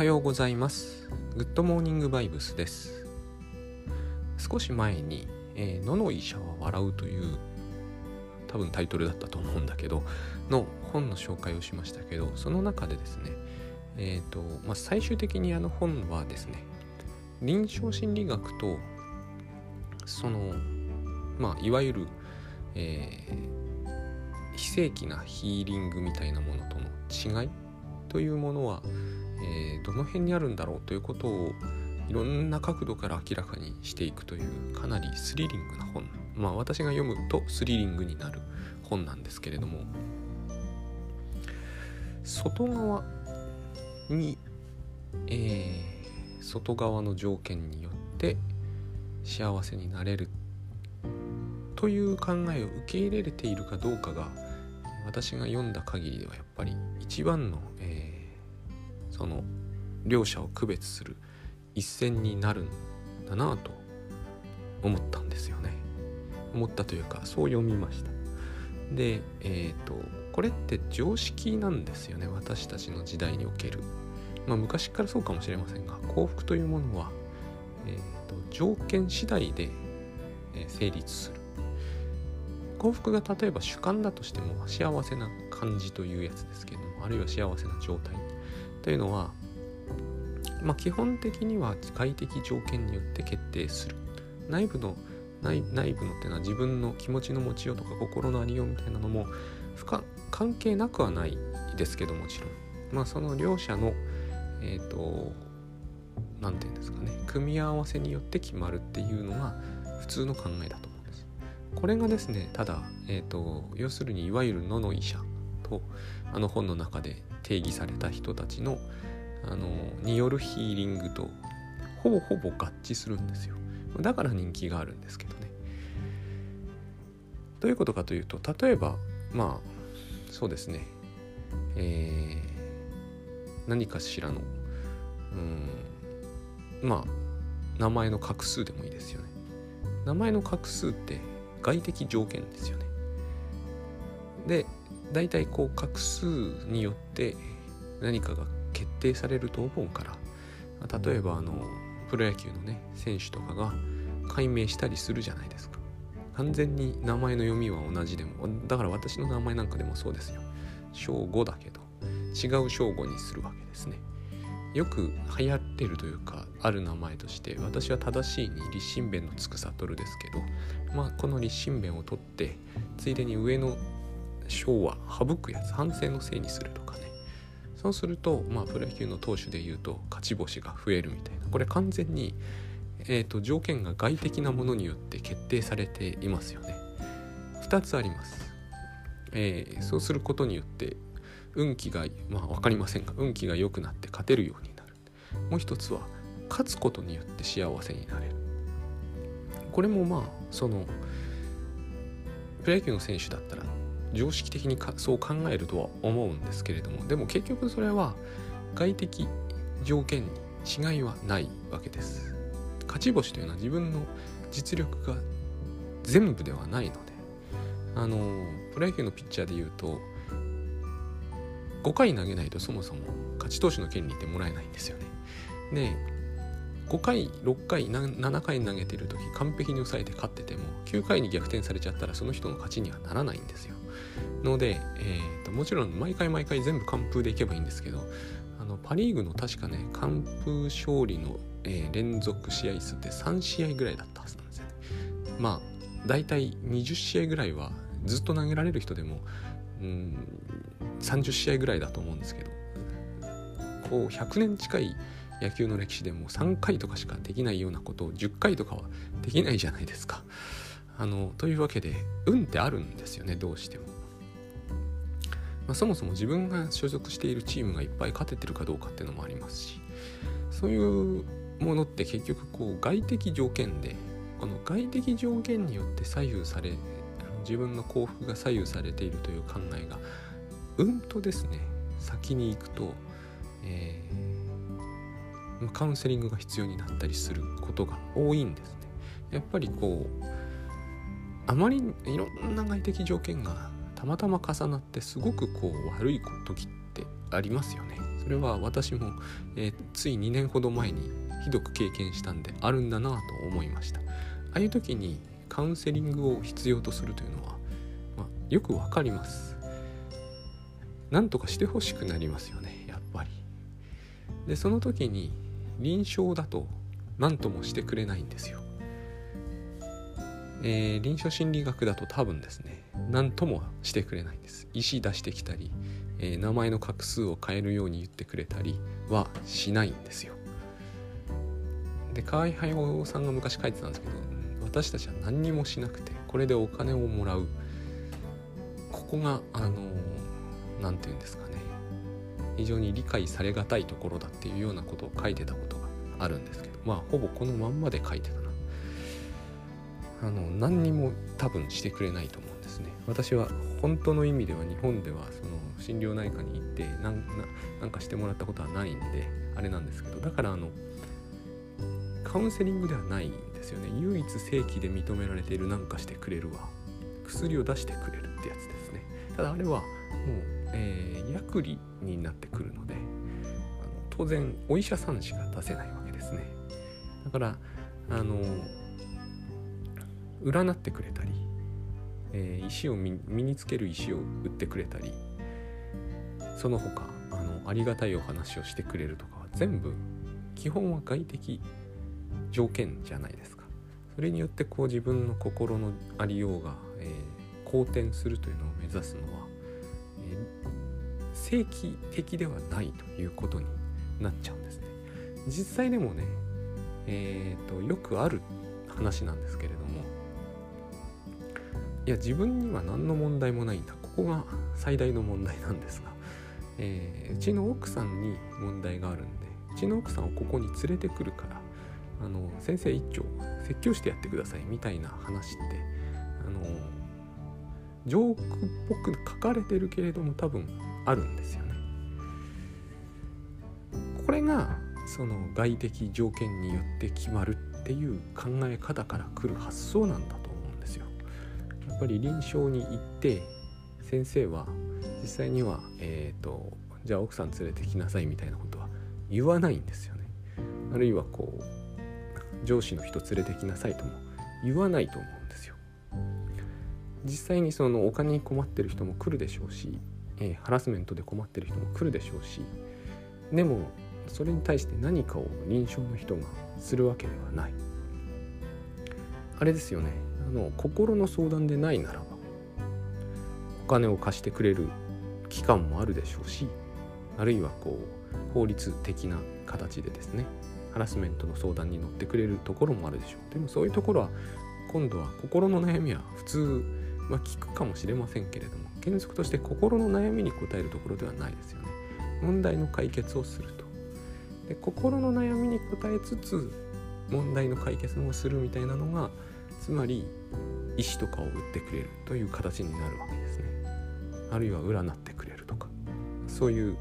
はようございます。グッドモーニングバイブスです。少し前に、えー、のの医者は笑うという多分タイトルだったと思うんだけどの本の紹介をしましたけどその中でですねえっ、ー、と、まあ、最終的にあの本はですね臨床心理学とそのまあいわゆる、えー、非正規なヒーリングみたいなものとの違いというものは、えー、どの辺にあるんだろうということをいろんな角度から明らかにしていくというかなりスリリングな本まあ私が読むとスリリングになる本なんですけれども外側に、えー、外側の条件によって幸せになれるという考えを受け入れれているかどうかが私が読んだ限りではやっぱり一番の、その両者を区別する一線になるんだなと思ったんですよね。思ったというかそう読みました。でえっ、ー、とこれって常識なんですよね私たちの時代における。まあ昔からそうかもしれませんが幸福というものは、えーと、条件次第で、成立する。幸福が例えば主観だとしても幸せな感じというやつですけどもあるいは幸せな状態。というのはまあ、基本的には外的条件によって決定する。内部の内内部のっていうのは自分の気持ちの持ちようとか心のありようみたいなのも関係なくはないですけどもちろん。まあその両者のえっ、ー、と何て言うんですかね組み合わせによって決まるっていうのが普通の考えだと思うんです。これがですねただ、えーと、要するにいわゆる野の医者とあの本の中で定義された人たちのあのによるヒーリングとほぼほぼ合致するんですよ。だから人気があるんですけどね。どういうことかというと例えばまあそうですね。えー、何かしらのうんまあ名前の画数でもいいですよね。名前の画数って外的条件ですよね。で大体こう画数によって何かが決定されると思うから例えばあのプロ野球のね選手とかが解明したりするじゃないですか。完全に名前の読みは同じでもだから私の名前なんかでもそうですよ。正午だけど違う正午にするわけですね。よく流行ってるというかある名前として私は正しいに立身弁のつく悟ですけどまあこの立身弁を取ってついでに上の章は省くやつ反省のせいにするとかねそうすると、まあ、プロ野球の投手でいうと勝ち星が増えるみたいなこれ完全に、えーと、条件が外的なものによって決定されていますよね。2つあります。えー、そうすることによって運気がまあ分かりませんが運気が良くなって勝てるようになる。もう一つは勝つことによって幸せになれる。これもまあそのプロ野球の選手だったら常識的にかそう考えるとは思うんですけれどもでも結局それは外的条件に違いはないわけです。勝ち星というのは自分の実力が全部ではないので。あのプロ野球のピッチャーでいうと5回投げないとそもそも勝ち投手の権利ってもらえないんですよね。で5回6回7回投げてる時完璧に抑えて勝ってても9回に逆転されちゃったらその人の勝ちにはならないんですよ。ので、えーと、もちろん毎回毎回全部完封でいけばいいんですけどあのパ・リーグの確かね完封勝利の、えー、連続試合数って3試合ぐらいだったはずなんですよね。まあ大体20試合ぐらいはずっと投げられる人でもうん30試合ぐらいだと思うんですけどこう100年近い野球の歴史でも3回とかしかできないようなことを10回とかはできないじゃないですか。あのというわけで運ってあるんですよねどうしても。まあ、そもそも自分が所属しているチームがいっぱい勝ててるかどうかっていうのもありますしそういうものって結局こう外的条件でこの外的条件によって左右され自分の幸福が左右されているという考えがうんとですね先に行くと、えー、カウンセリングが必要になったりすることが多いんですね。やっぱりこうあまりいろんな外的条件がたまたま重なってすごくこう悪い時ってありますよね。それは私も、えー、つい2年ほど前にひどく経験したんであるんだなと思いました。ああいう時にカウンセリングを必要とするというのは、まあ、よくわかります。なんとかしてほしくなりますよねやっぱり。でその時に臨床だと何ともしてくれないんですよ。えー、臨床心理学だと多分ですね何ともしてくれないんです。石出してきたり、えー、名前の画数を変えるように言ってくれたりはしないんですよ。で河合駿さんが昔書いてたんですけど私たちは何にもしなくてこれでお金をもらう。ここがあの何て言うんですかね。非常に理解されがたいところだっていうようなことを書いてたことがあるんですけどまあほぼこのまんまで書いてた。あの何にも多分してくれないと思うんですね。私は本当の意味では日本ではその心療内科に行って何なんかしてもらったことはないんであれなんですけどだからあのカウンセリングではないんですよね。唯一正規で認められている何かしてくれるわ薬を出してくれるってやつですね。ただあれはもう、えー、薬理になってくるのであの当然お医者さんしか出せないわけですね。だからあの占ってくれたり、えー、石を身につける石を売ってくれたりその他あのありがたいお話をしてくれるとかは全部基本は外的条件じゃないですか。それによってこう自分の心のありようが、えー、好転するというのを目指すのは、えー、正規的ではないということになっちゃうんですね。実際でもねえーとよくある話なんですけれどもいや自分には何の問題もないんだ。ここが最大の問題なんですが、えー、うちの奥さんに問題があるんでうちの奥さんをここに連れてくるからあの先生一丁説教してやってくださいみたいな話ってあのジョークっぽく書かれてるけれども多分あるんですよね。これがその外的条件によって決まるっていう考え方から来る発想なんだ。ぱり臨床に行って先生は実際には、えーと、じゃあ奥さん連れてきなさいみたいなことは言わないんですよね。あるいはこう上司の人連れてきなさいとも言わないと思うんですよ。実際にそのお金に困ってる人も来るでしょうし、えー、ハラスメントで困ってる人も来るでしょうしでもそれに対して何かを臨床の人がするわけではない。あれですよねの心の相談でないならばお金を貸してくれる機関もあるでしょうしあるいはこう法律的な形でですねハラスメントの相談に乗ってくれるところもあるでしょう。でもそういうところは今度は心の悩みは普通まあ聞くかもしれませんけれども原則として心の悩みに応えるところではないですよね。問題の解決をすると。で心の悩みに応えつつ問題の解決もするみたいなのがつまり石とかを売ってくれるという形になるわけですね。あるいは占ってくれるとか。そういう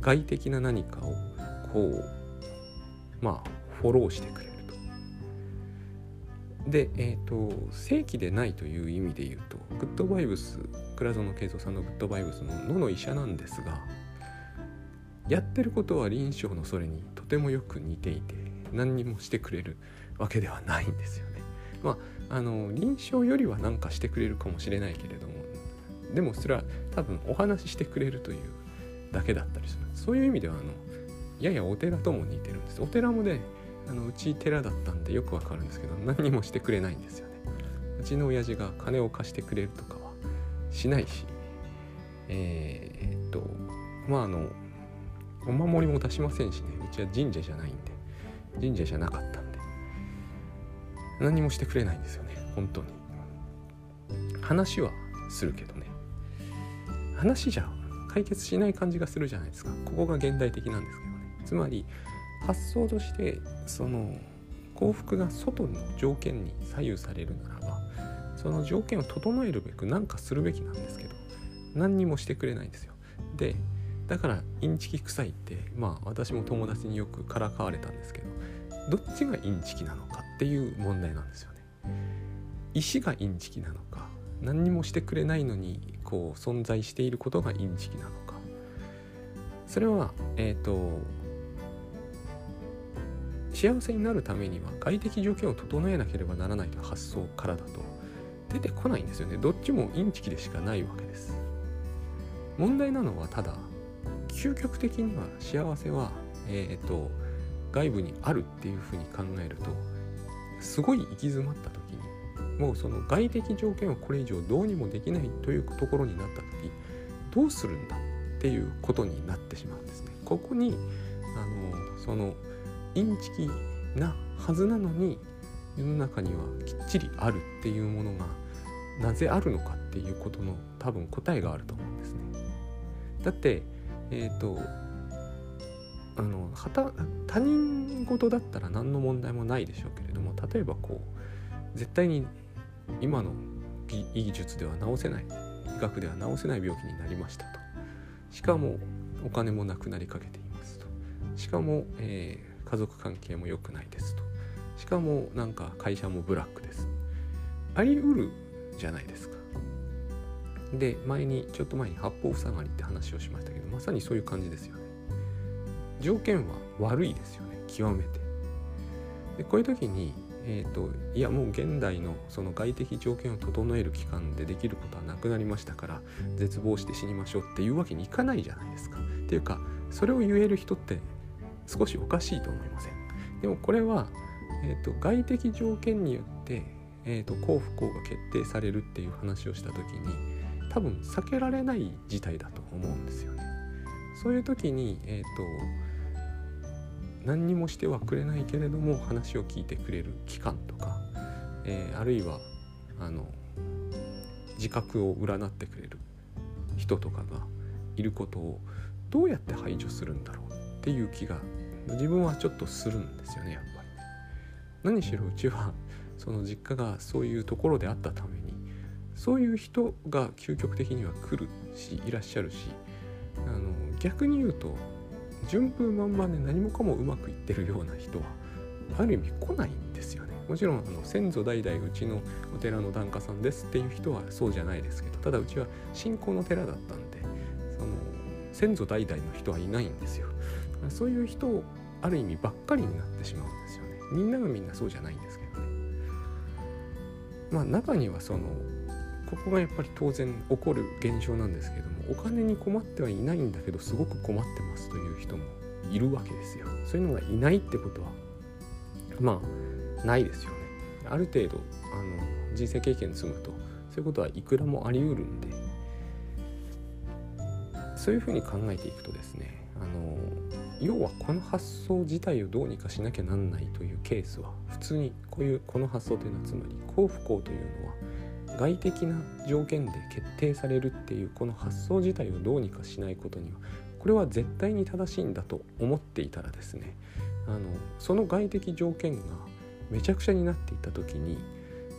外的な何かをこうまあフォローしてくれると。でえっ、ー、と正規でないという意味で言うとグッドバイブス倉園慶三さんのグッドバイブスの野の医者なんですがやってることは臨床のそれにとてもよく似ていて何にもしてくれるわけではないんですよね。まああの臨床よりは何かしてくれるかもしれないけれどもでもそれは多分お話ししてくれるというだけだったりする。そういう意味ではあのややお寺とも似てるんです。お寺もねあのうち寺だったんでよくわかるんですけど何もしてくれないんですよね。うちの親父が金を貸してくれるとかはしないしえー、っとまああのお守りも出しませんしね。うちは神社じゃないんで神社じゃなかった。何もしてくれないんですよね。本当に。話はするけどね。話じゃ解決しない感じがするじゃないですか。ここが現代的なんですけどね。つまり発想としてその幸福が外の条件に左右されるならばその条件を整えるべく何かするべきなんですけど何にもしてくれないんですよ。でだからインチキ臭いってまあ私も友達によくからかわれたんですけどどっちがインチキなのかっていう問題なんですよね。石がインチキなのか何にもしてくれないのにこう存在していることがインチキなのか。それはえっ、ー、と幸せになるためには外的条件を整えなければならないという発想からだと出てこないんですよね。どっちもインチキでしかないわけです。問題なのはただ究極的には幸せはえっ、ー、と外部にあるっていうふうに考えるとすごい行き詰まった時にもうその外的条件をこれ以上どうにもできないというところになった時どうするんだっていうことになってしまうんですね。ここにあのそのインチキなはずなのに世の中にはきっちりあるっていうものがなぜあるのかっていうことの多分答えがあると思うんですね。だってえっ、ー、とあのはた他人事だったら何の問題もないでしょうけれども例えばこう絶対に今の技術では治せない医学では治せない病気になりましたと。しかもお金もなくなりかけていますと。しかも、えー、家族関係も良くないですと。しかもなんか会社もブラックです。あり得るじゃないですか。で前にちょっと前に八方塞がりって話をしましたけどまさにそういう感じですよね。条件は悪いですよね極めてでこういう時にえーと、いやもう現代のその外的条件を整える期間でできることはなくなりましたから絶望して死にましょうっていうわけにいかないじゃないですか。っていうかそれを言える人って少しおかしいと思いません？でもこれは、えーと、外的条件によって、えーと幸不幸が決定されるっていう話をした時に多分避けられない事態だと思うんですよね。そういう時に、えーと、何にもしてはくれないけれども話を聞いてくれる機関とか、えー、あるいはあの自覚を占ってくれる人とかがいることをどうやって排除するんだろうっていう気が自分はちょっとするんですよねやっぱり。何しろうちはその実家がそういうところであったためにそういう人が究極的には来るしいらっしゃるしあの逆に言うと順風満帆で何もかもうまくいってるような人はある意味来ないんですよね。もちろんあの先祖代々うちのお寺の檀家さんですっていう人はそうじゃないですけどただうちは信仰の寺だったんでその先祖代々の人はいないんですよ。そういう人をある意味ばっかりになってしまうんですよね。みんながみんなそうじゃないんですけどね。まあ中にはそのここがやっぱり当然起こる現象なんですけどもお金に困ってはいないんだけどすごく困ってますという人もいるわけですよ。そういうのがいないってことはまあないですよね。ある程度あの人生経験積むとそういうことはいくらもあり得るんでそういうふうに考えていくとですねあの要はこの発想自体をどうにかしなきゃなんないというケースは普通にこういうこの発想というのはつまり幸不幸というのは外的な条件で決定されるっていうこの発想自体をどうにかしないことにはこれは絶対に正しいんだと思っていたらですねあのその外的条件がめちゃくちゃになっていた時に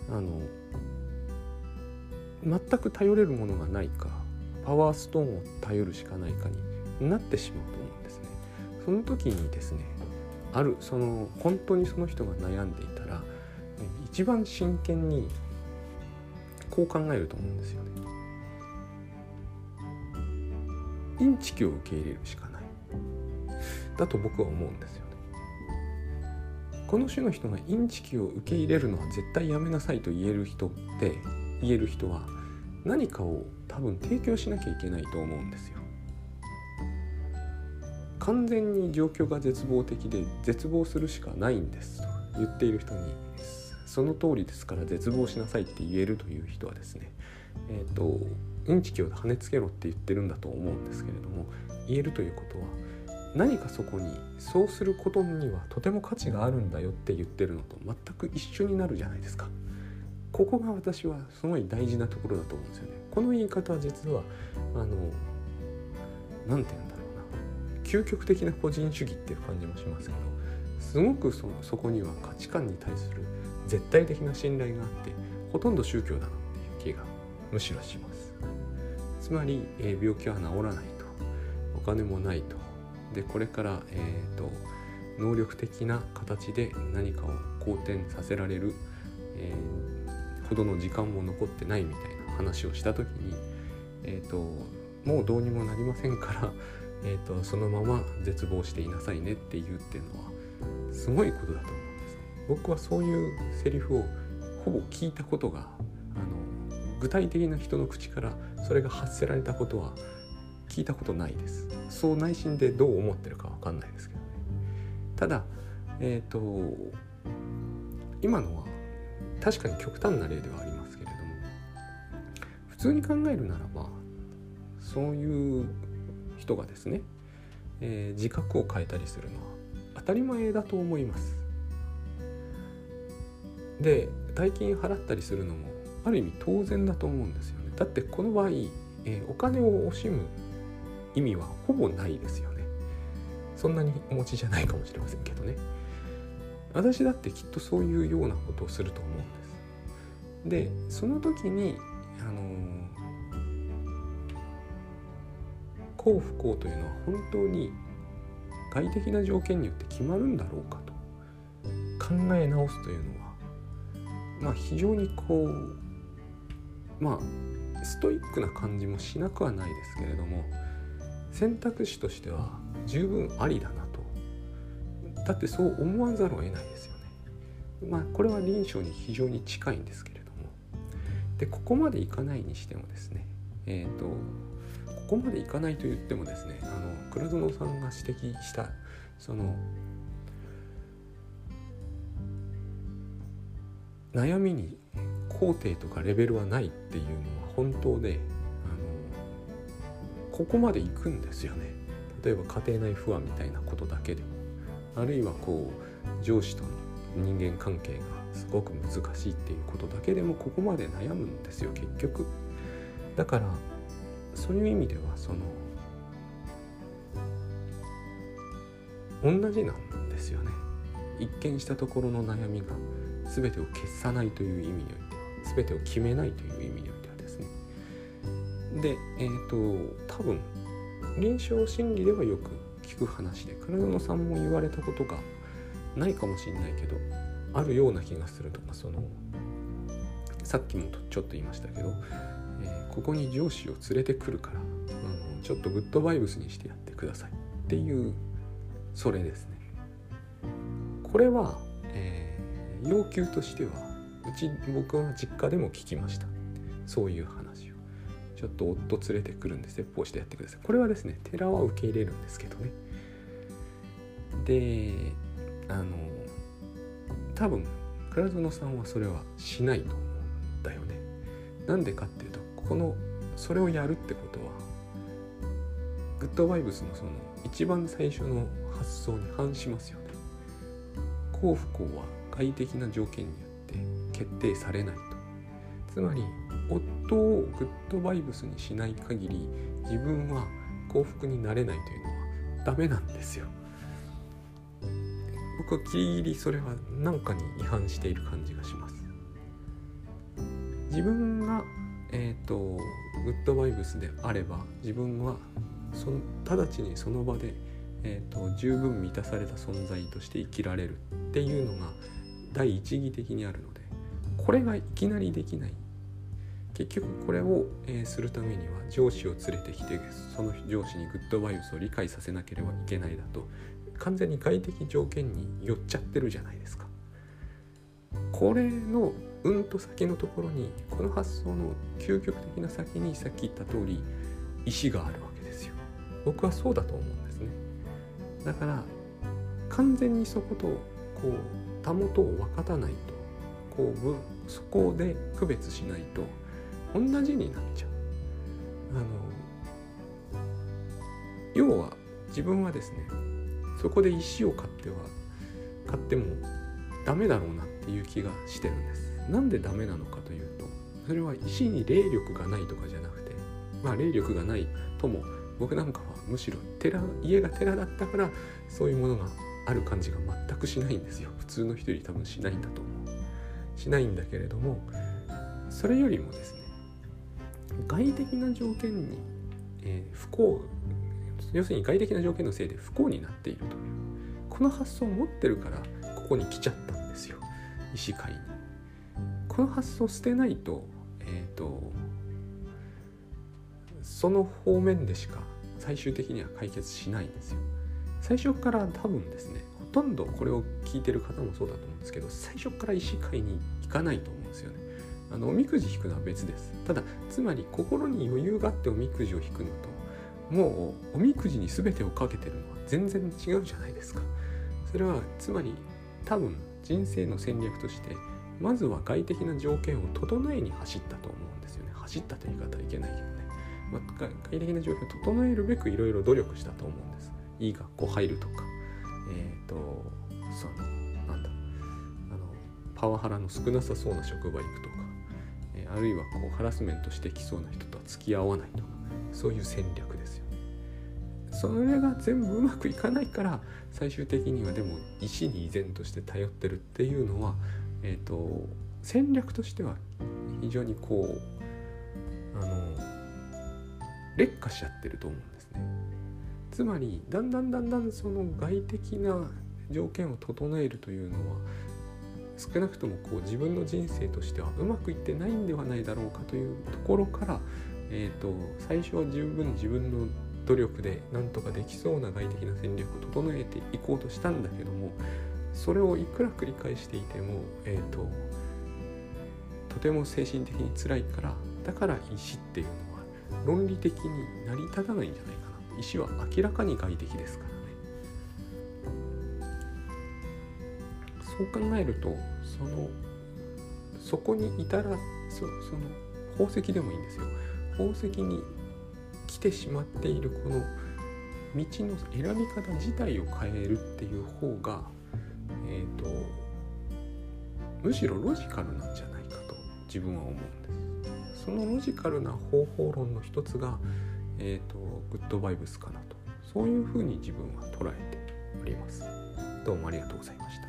あの全く頼れるものがないかパワーストーンを頼るしかないかになってしまうと思うんですね。その時にですねあるその本当にその人が悩んでいたら一番真剣にこう考えると思うんですよね。インチキを受け入れるしかないだと僕は思うんですよね。この種の人がインチキを受け入れるのは絶対やめなさいと言える人って言える人は何かを多分提供しなきゃいけないと思うんですよ。完全に状況が絶望的で絶望するしかないんですと言っている人にその通りですから絶望しなさいって言えるという人はですねえっ、ー、とインチキを跳ねつけろって言ってるんだと思うんですけれども言えるということは何かそこにそうすることにはとても価値があるんだよって言ってるのと全く一緒になるじゃないですか。ここが私はすごい大事なところだと思うんですよね。この言い方は実はあの何て言うんだろうな究極的な個人主義っていう感じもしますけどすごくそそこには価値観に対する絶対的な信頼があってほとんど宗教だなっていう気がむしろします。つまり、えー、病気は治らないと。お金もないと。でこれから、えーと、能力的な形で何かを好転させられる、えー、ほどの時間も残ってないみたいな話をした時に、えーと、もうどうにもなりませんから、えーと、そのまま絶望していなさいねって言うっていうのはすごいことだと思う。僕はそういうセリフをほぼ聞いたことがあの具体的な人の口からそれが発せられたことは聞いたことないです。そう内心でどう思ってるかわかんないですけどね。ただえっ、ー、と今のは確かに極端な例ではありますけれども普通に考えるならばそういう人がですね、えー、自覚を変えたりするのは当たり前だと思います。で大金払ったりするのもある意味当然だと思うんですよね。だってこの場合、えー、お金を惜しむ意味はほぼないですよね。そんなにお持ちじゃないかもしれませんけどね。私だってきっとそういうようなことをすると思うんです。でその時にあの幸不幸というのは本当に外的な条件によって決まるんだろうかと考え直すというのはまあ非常にこうまあストイックな感じもしなくはないですけれども選択肢としては十分ありだなとだってそう思わざるを得ないですよね。まあこれは臨床に非常に近いんですけれどもでここまでいかないにしてもですねえっ、ー、とここまでいかないと言ってもですねあの倉園さんが指摘したその悩みに工程とかレベルはないっていうのは本当であのここまでいくんですよね。例えば家庭内不安みたいなことだけで。もあるいはこう上司との人間関係がすごく難しいっていうことだけでもここまで悩むんですよ結局。だからそういう意味ではその同じなんですよね。一見したところの悩みが全てを消さないという意味においては全てを決めないという意味においてはですね。でえっ、ー、と多分臨床心理ではよく聞く話で倉園さんも言われたことがないかもしれないけどあるような気がするとかそのさっきもちょっと言いましたけどえここに上司を連れてくるからあのちょっとグッドバイブスにしてやってくださいっていうそれですね。これは、ー、要求としてはうち僕は実家でも聞きました。そういう話を。ちょっと夫連れてくるんで説法してやってください。これはですね寺は受け入れるんですけどね。であの多分倉園さんはそれはしないと思うんだよね。なんでかっていうとこのそれをやるってことはグッドバイブスのその一番最初の発想に反しますよね。幸不幸は外的な条件によって決定されないと。つまり夫をグッドバイブスにしない限り自分は幸福になれないというのはダメなんですよ。僕はギリギリそれは何かに違反している感じがします。自分がえーと、グッドバイブスであれば自分はその直ちにその場で、えーと、十分満たされた存在として生きられるっていうのが第一義的にあるのでこれがいきなりできない。結局これを、え、するためには上司を連れてきてその上司にグッドバイブスを理解させなければいけないだと完全に外的条件に寄っちゃってるじゃないですか。これのうんと先のところにこの発想の究極的な先にさっき言った通り石があるわけですよ。僕はそうだと思うんですね。だから完全にそことこうたもとを分かたないとこうそこで区別しないと同じになっちゃう。あの要は自分はですねそこで石を買っては買ってもダメだろうなっていう気がしてるんです。なんでダメなのかというとそれは石に霊力がないとかじゃなくてまあ霊力がないとも僕なんかはむしろ寺家が寺だったからそういうものがある感じが全くしないんですよ。普通の人より多分しないんだと思う。しないんだけれどもそれよりもですね外的な条件に、えー、不幸要するに外的な条件のせいで不幸になっているというこの発想を持ってるからここに来ちゃったんですよ。医師会に。この発想を捨てないと,、えーと、その方面でしか最終的には解決しないんですよ。最初から多分ですねほとんどこれを聞いてる方もそうだと思うんですけど最初から医師会に行かないと思うんですよね。あのおみくじ引くのは別です。ただつまり心に余裕があっておみくじを引くのともうおみくじに全てをかけてるのは全然違うじゃないですか。それはつまり多分人生の戦略としてまずは外的な条件を整えに走ったと思うんですよね。走ったという言い方はいけないけどね、まあ、外的な条件を整えるべくいろいろ努力したと思うんです。いい学校入るとかえっ、ー、とそのなんだあのパワハラの少なさそうな職場行くとか、えー、あるいはこうハラスメントしてきそうな人とは付き合わないとかそういう戦略ですよねそれが全部うまくいかないから最終的にはでも石に依然として頼ってるっていうのはえっ、ー、と戦略としては非常にこうあの劣化しちゃってると思うんですね。つまりだんだんだんだんその外的な条件を整えるというのは少なくともこう自分の人生としてはうまくいってないんではないだろうかというところから、えーと、最初は十分自分の努力でなんとかできそうな外的な戦略を整えていこうとしたんだけどもそれをいくら繰り返していても、えーと、とても精神的に辛いからだから石っていうのは論理的に成り立たないんじゃないかな。石は明らかに外的ですからね。そう考えるとそのそこにいたらそその宝石でもいいんですよ。宝石に来てしまっているこの道の選び方自体を変えるっていう方がえーと、むしろロジカルなんじゃないかと自分は思うんです。そのロジカルな方法論の一つが、えーと、グッドバイブスかなと。そういうふうに自分は捉えております。どうもありがとうございました。